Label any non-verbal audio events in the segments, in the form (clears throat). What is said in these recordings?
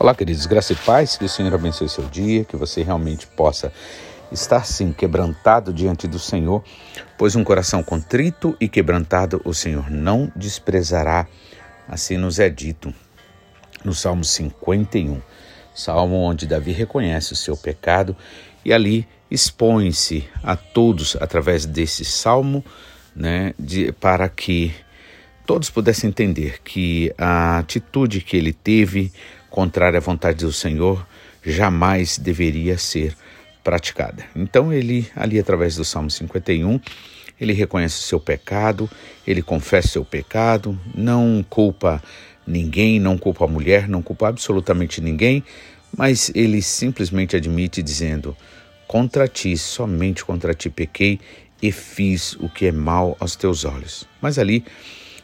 Olá, queridos, graça e paz, que o Senhor abençoe seu dia, que você realmente possa estar sim quebrantado diante do Senhor, pois um coração contrito e quebrantado o Senhor não desprezará, assim nos é dito no Salmo 51, salmo onde Davi reconhece o seu pecado e ali expõe-se a todos através desse salmo, né, de, para que todos pudessem entender que a atitude que ele teve contrária à vontade do Senhor jamais deveria ser praticada. Então ele ali através do Salmo 51, ele reconhece o seu pecado, ele confessa o seu pecado, não culpa ninguém, não culpa a mulher, não culpa absolutamente ninguém, mas ele simplesmente admite dizendo: Contra ti, somente contra ti pequei e fiz o que é mal aos teus olhos. Mas ali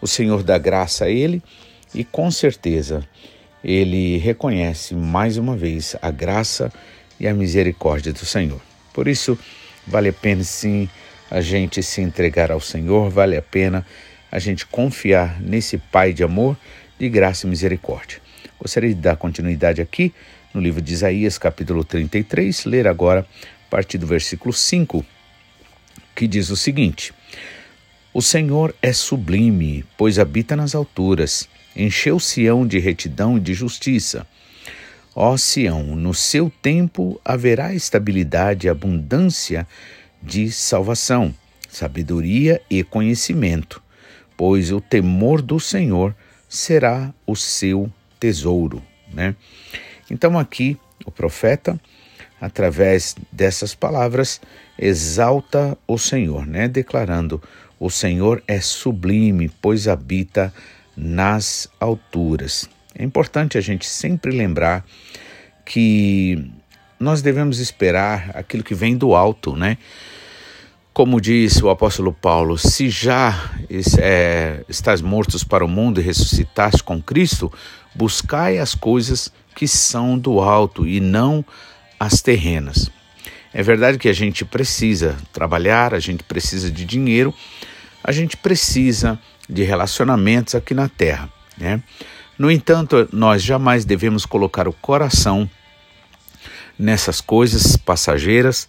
o Senhor dá graça a ele e com certeza ele reconhece mais uma vez a graça e a misericórdia do Senhor. Por isso, vale a pena sim a gente se entregar ao Senhor, vale a pena a gente confiar nesse Pai de amor, de graça e misericórdia. Gostaria de dar continuidade aqui no livro de Isaías, capítulo 33, ler agora a partir do versículo 5, que diz o seguinte: O Senhor é sublime, pois habita nas alturas encheu Sião de retidão e de justiça. Ó Sião, no seu tempo haverá estabilidade e abundância de salvação, sabedoria e conhecimento, pois o temor do Senhor será o seu tesouro, né? Então aqui o profeta, através dessas palavras, exalta o Senhor, né? Declarando: o Senhor é sublime, pois habita nas alturas. É importante a gente sempre lembrar que nós devemos esperar aquilo que vem do alto, né? Como disse o apóstolo Paulo, se já é, estás mortos para o mundo e ressuscitaste com Cristo, buscai as coisas que são do alto e não as terrenas. É verdade que a gente precisa trabalhar, a gente precisa de dinheiro, a gente precisa de relacionamentos aqui na Terra. Né? No entanto, nós jamais devemos colocar o coração nessas coisas passageiras,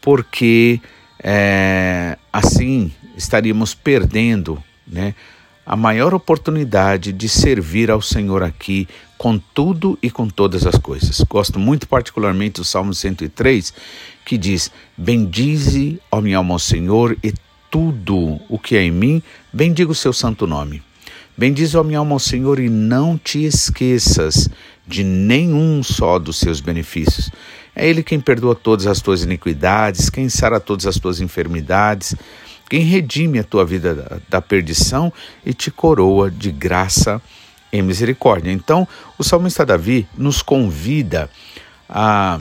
porque é, assim estaríamos perdendo né, a maior oportunidade de servir ao Senhor aqui com tudo e com todas as coisas. Gosto muito particularmente do Salmo 103, que diz: Bendize, ó minha alma, ao Senhor, e tudo o que é em mim, bendiga o seu santo nome. Bendize a minha alma ao Senhor e não te esqueças de nenhum só dos seus benefícios. É Ele quem perdoa todas as tuas iniquidades, quem sara todas as tuas enfermidades, quem redime a tua vida da perdição e te coroa de graça e misericórdia. Então, o salmista Davi nos convida a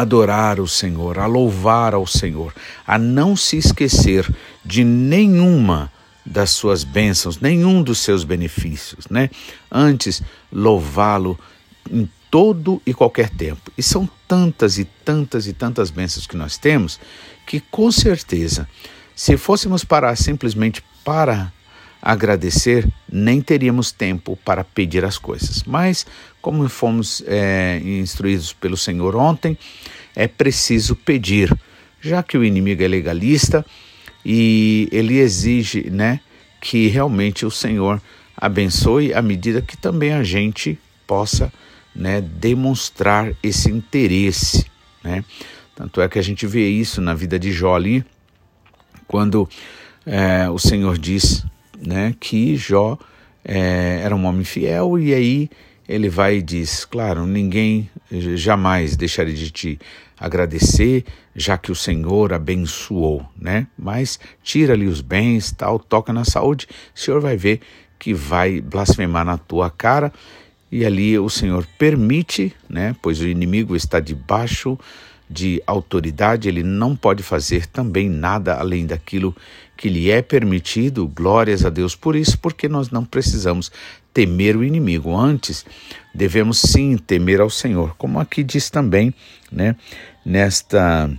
adorar o Senhor, a louvar ao Senhor, a não se esquecer de nenhuma das suas bênçãos, nenhum dos seus benefícios, né? Antes, louvá-lo em todo e qualquer tempo. E são tantas e tantas e tantas bênçãos que nós temos que, com certeza, se fôssemos parar simplesmente para agradecer, nem teríamos tempo para pedir as coisas. Mas, como fomos é, instruídos pelo Senhor ontem, é preciso pedir, já que o inimigo é legalista e ele exige né, que realmente o Senhor abençoe à medida que também a gente possa né, demonstrar esse interesse. Né? Tanto é que a gente vê isso na vida de Jó ali, quando é, o Senhor diz né, que Jó é, era um homem fiel e aí ele vai e diz: Claro, ninguém jamais deixaria de te agradecer, já que o Senhor abençoou, né? Mas tira-lhe os bens, tal, toca na saúde, o Senhor vai ver que vai blasfemar na tua cara. E ali o Senhor permite, né? Pois o inimigo está debaixo de autoridade, ele não pode fazer também nada além daquilo que lhe é permitido. Glórias a Deus por isso, porque nós não precisamos temer o inimigo. Antes, devemos sim temer ao Senhor, como aqui diz também, né, nesta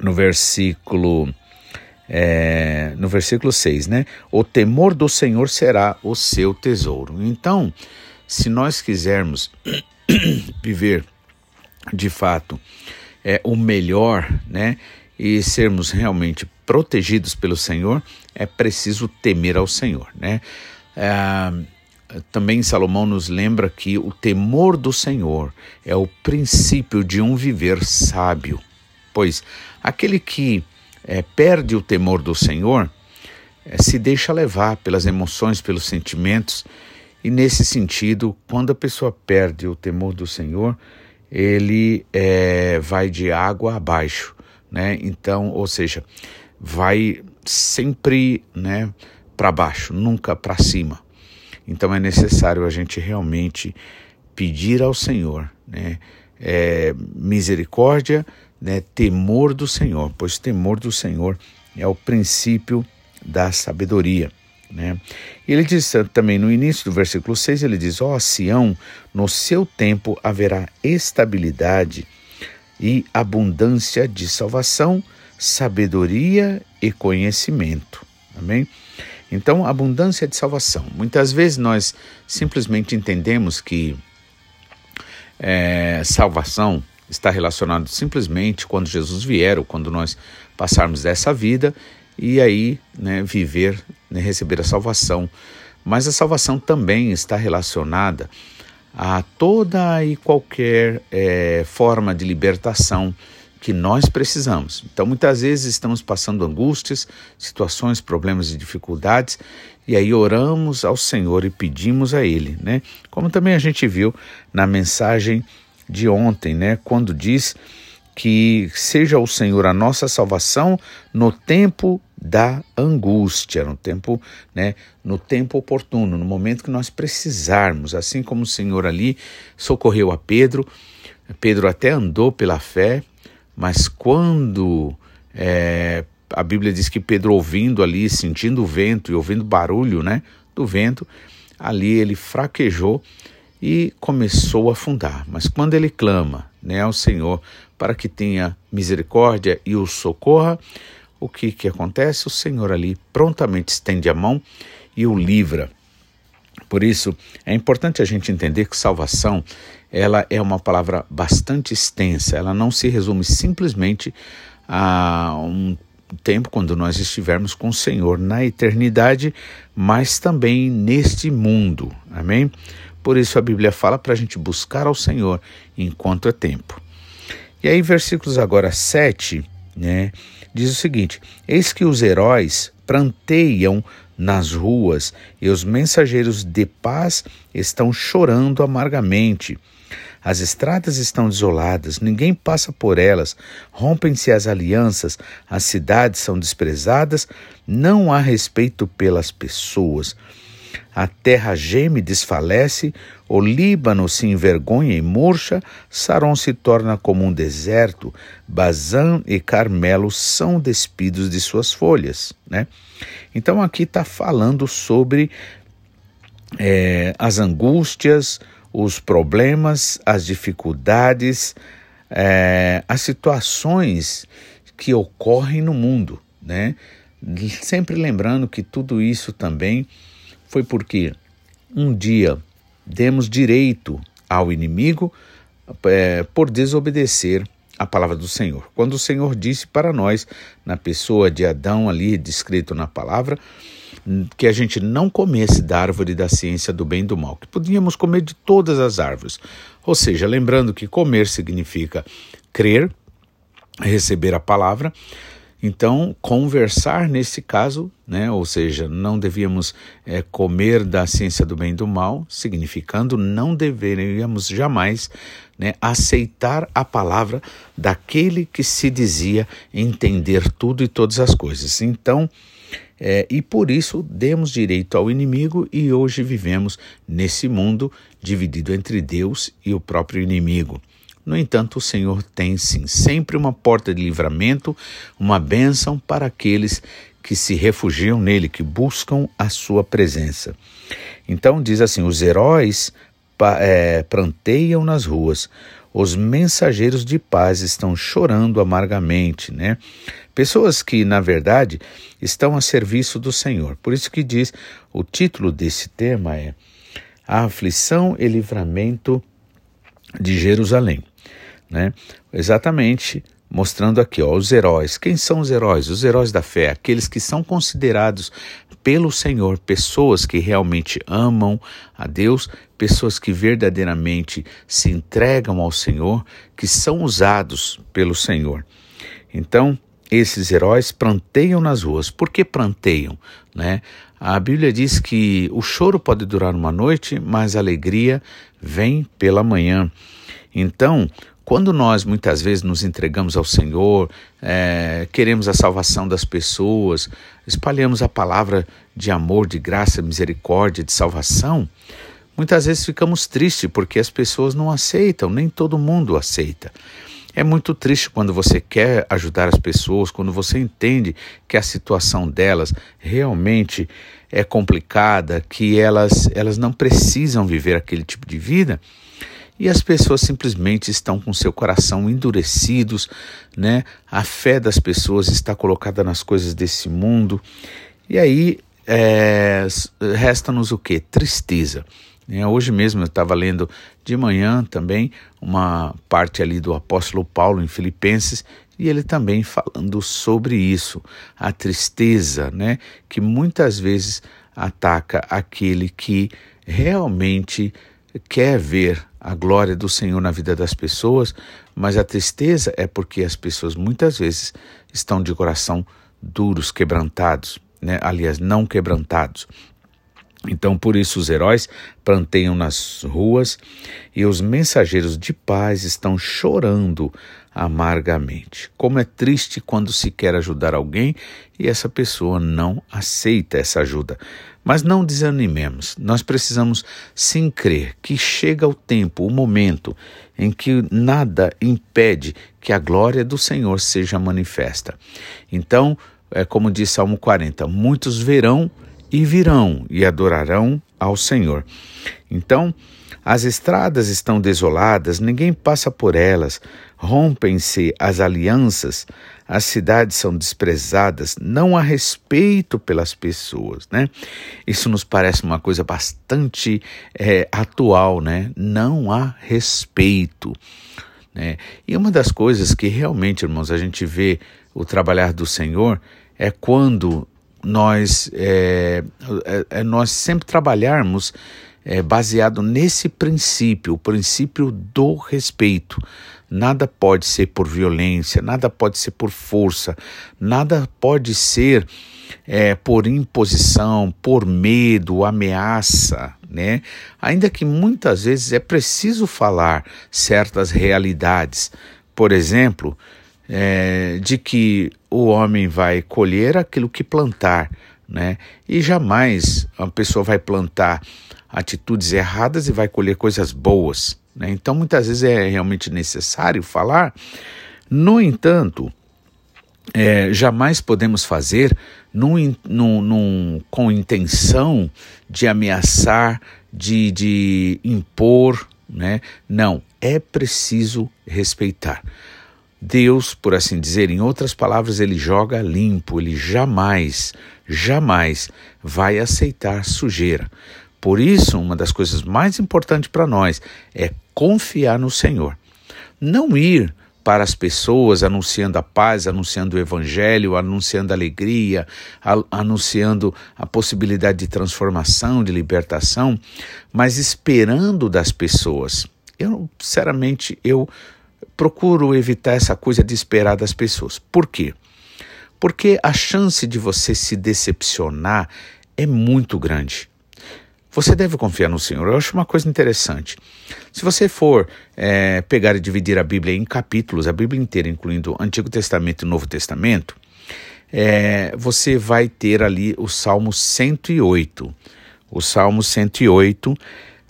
no versículo é, no versículo 6, né? O temor do Senhor será o seu tesouro. Então, se nós quisermos (clears throat) viver de fato é, o melhor, né? E sermos realmente protegidos pelo Senhor, é preciso temer ao Senhor, né? É, também Salomão nos lembra que o temor do Senhor é o princípio de um viver sábio, pois aquele que é, perde o temor do Senhor é, se deixa levar pelas emoções, pelos sentimentos, e nesse sentido, quando a pessoa perde o temor do Senhor, ele é, vai de água abaixo, né? Então, ou seja, vai sempre, né, para baixo, nunca para cima. Então é necessário a gente realmente pedir ao Senhor, né, é, misericórdia, né, temor do Senhor, pois temor do Senhor é o princípio da sabedoria. Né? Ele diz também no início do versículo 6, ele diz, ó oh, Sião, no seu tempo haverá estabilidade e abundância de salvação, sabedoria e conhecimento. Amém? Então, abundância de salvação. Muitas vezes nós simplesmente entendemos que é, salvação está relacionado simplesmente quando Jesus vier ou quando nós passarmos dessa vida e aí né, viver, né, receber a salvação. Mas a salvação também está relacionada a toda e qualquer é, forma de libertação que nós precisamos. Então, muitas vezes estamos passando angústias, situações, problemas e dificuldades, e aí oramos ao Senhor e pedimos a Ele, né? Como também a gente viu na mensagem de ontem, né? Quando diz que seja o Senhor a nossa salvação no tempo da angústia, no tempo, né, no tempo oportuno, no momento que nós precisarmos, assim como o Senhor ali socorreu a Pedro, Pedro até andou pela fé, mas quando é, a Bíblia diz que Pedro ouvindo ali, sentindo o vento e ouvindo barulho, né, do vento, ali ele fraquejou e começou a afundar. Mas quando ele clama, né, ao Senhor para que tenha misericórdia e o socorra, o que, que acontece? O Senhor ali prontamente estende a mão e o livra. Por isso, é importante a gente entender que salvação ela é uma palavra bastante extensa, ela não se resume simplesmente a um tempo quando nós estivermos com o Senhor na eternidade, mas também neste mundo. Amém? Por isso a Bíblia fala para a gente buscar ao Senhor enquanto é tempo. E aí, versículos agora 7 né? Diz o seguinte: Eis que os heróis pranteiam nas ruas e os mensageiros de paz estão chorando amargamente. As estradas estão desoladas, ninguém passa por elas, rompem-se as alianças, as cidades são desprezadas, não há respeito pelas pessoas. A terra geme e desfalece, o Líbano se envergonha e murcha, Saron se torna como um deserto, Bazã e Carmelo são despidos de suas folhas. Né? Então aqui está falando sobre é, as angústias, os problemas, as dificuldades, é, as situações que ocorrem no mundo. Né? Sempre lembrando que tudo isso também foi porque um dia demos direito ao inimigo é, por desobedecer a palavra do Senhor. Quando o Senhor disse para nós, na pessoa de Adão ali descrito na palavra, que a gente não comesse da árvore da ciência do bem e do mal, que podíamos comer de todas as árvores. Ou seja, lembrando que comer significa crer, receber a palavra, então, conversar nesse caso, né, ou seja, não devíamos é, comer da ciência do bem e do mal, significando não deveríamos jamais né, aceitar a palavra daquele que se dizia entender tudo e todas as coisas. Então, é, e por isso demos direito ao inimigo e hoje vivemos nesse mundo dividido entre Deus e o próprio inimigo. No entanto, o Senhor tem sim sempre uma porta de livramento, uma bênção para aqueles que se refugiam nele, que buscam a sua presença. Então diz assim: os heróis é, pranteiam nas ruas, os mensageiros de paz estão chorando amargamente, né? Pessoas que, na verdade, estão a serviço do Senhor. Por isso que diz, o título desse tema é a aflição e livramento de Jerusalém. Né? Exatamente mostrando aqui ó, os heróis. Quem são os heróis? Os heróis da fé, aqueles que são considerados pelo Senhor, pessoas que realmente amam a Deus, pessoas que verdadeiramente se entregam ao Senhor, que são usados pelo Senhor. Então, esses heróis planteiam nas ruas. Por que planteiam? Né? A Bíblia diz que o choro pode durar uma noite, mas a alegria vem pela manhã. Então, quando nós muitas vezes nos entregamos ao Senhor, é, queremos a salvação das pessoas, espalhamos a palavra de amor, de graça, misericórdia, de salvação, muitas vezes ficamos tristes porque as pessoas não aceitam, nem todo mundo aceita. É muito triste quando você quer ajudar as pessoas, quando você entende que a situação delas realmente é complicada, que elas, elas não precisam viver aquele tipo de vida e as pessoas simplesmente estão com seu coração endurecidos, né? A fé das pessoas está colocada nas coisas desse mundo. E aí é, resta-nos o que? Tristeza. É, hoje mesmo eu estava lendo de manhã também uma parte ali do apóstolo Paulo em Filipenses e ele também falando sobre isso, a tristeza, né, que muitas vezes ataca aquele que realmente quer ver a glória do Senhor na vida das pessoas, mas a tristeza é porque as pessoas muitas vezes estão de coração duros, quebrantados, né? aliás, não quebrantados. Então, por isso, os heróis planteiam nas ruas e os mensageiros de paz estão chorando amargamente. Como é triste quando se quer ajudar alguém e essa pessoa não aceita essa ajuda. Mas não desanimemos, nós precisamos sim crer que chega o tempo, o momento em que nada impede que a glória do Senhor seja manifesta. Então, é como diz Salmo 40: muitos verão e virão e adorarão ao Senhor. Então, as estradas estão desoladas, ninguém passa por elas, rompem-se as alianças, as cidades são desprezadas, não há respeito pelas pessoas, né? Isso nos parece uma coisa bastante é, atual, né? Não há respeito. Né? E uma das coisas que realmente, irmãos, a gente vê o trabalhar do Senhor é quando nós, é, é, é nós sempre trabalharmos é, baseado nesse princípio, o princípio do respeito. Nada pode ser por violência, nada pode ser por força, nada pode ser é, por imposição, por medo, ameaça, né? Ainda que muitas vezes é preciso falar certas realidades. Por exemplo, é, de que o homem vai colher aquilo que plantar, né? E jamais a pessoa vai plantar atitudes erradas e vai colher coisas boas. Né? Então, muitas vezes é realmente necessário falar. No entanto, é, jamais podemos fazer num, num, num, com intenção de ameaçar, de, de impor. Né? Não, é preciso respeitar. Deus, por assim dizer, em outras palavras, ele joga limpo, ele jamais, jamais vai aceitar sujeira. Por isso, uma das coisas mais importantes para nós é confiar no Senhor. Não ir para as pessoas anunciando a paz, anunciando o evangelho, anunciando a alegria, anunciando a possibilidade de transformação, de libertação, mas esperando das pessoas. Eu, sinceramente, eu procuro evitar essa coisa de esperar das pessoas. Por quê? Porque a chance de você se decepcionar é muito grande. Você deve confiar no Senhor. Eu acho uma coisa interessante. Se você for é, pegar e dividir a Bíblia em capítulos, a Bíblia inteira, incluindo Antigo Testamento e Novo Testamento, é, você vai ter ali o Salmo 108. O Salmo 108,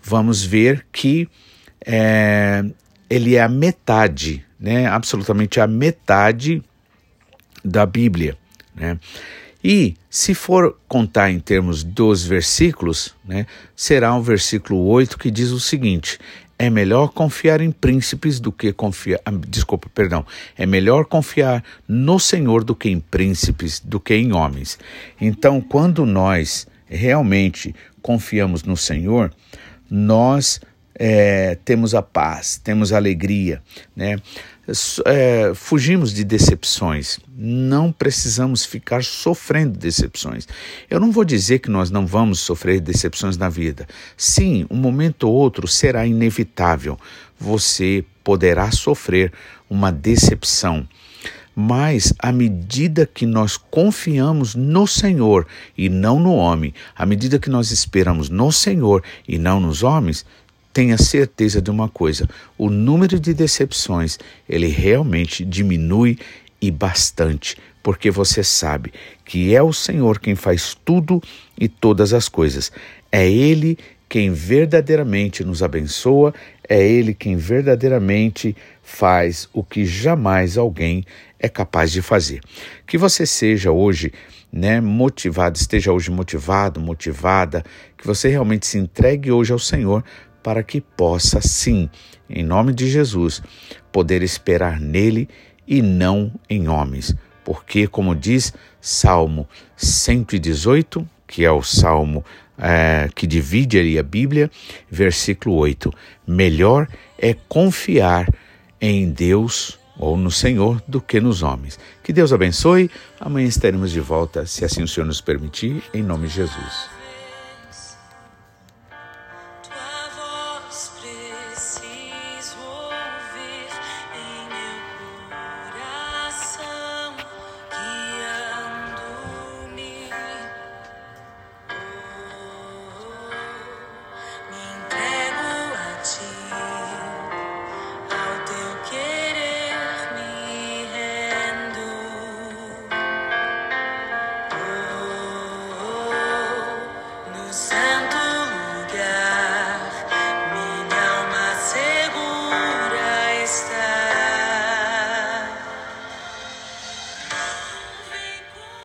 vamos ver que é, ele é a metade, né, absolutamente a metade da Bíblia. Né? E se for contar em termos dos versículos, né, será o versículo 8 que diz o seguinte: é melhor confiar em príncipes do que confiar. Ah, desculpa, perdão. É melhor confiar no Senhor do que em príncipes, do que em homens. Então, quando nós realmente confiamos no Senhor, nós é, temos a paz, temos a alegria, né? É, fugimos de decepções, não precisamos ficar sofrendo decepções. Eu não vou dizer que nós não vamos sofrer decepções na vida. Sim, um momento ou outro será inevitável. Você poderá sofrer uma decepção. Mas à medida que nós confiamos no Senhor e não no homem, à medida que nós esperamos no Senhor e não nos homens, tenha certeza de uma coisa: o número de decepções ele realmente diminui e bastante, porque você sabe que é o Senhor quem faz tudo e todas as coisas. É Ele quem verdadeiramente nos abençoa, é Ele quem verdadeiramente faz o que jamais alguém é capaz de fazer. Que você seja hoje né, motivado, esteja hoje motivado, motivada, que você realmente se entregue hoje ao Senhor para que possa, sim, em nome de Jesus, poder esperar nele e não em homens. Porque, como diz Salmo 118, que é o salmo é, que divide ali a Bíblia, versículo 8: Melhor é confiar em Deus ou no Senhor do que nos homens. Que Deus abençoe. Amanhã estaremos de volta, se assim o Senhor nos permitir, em nome de Jesus.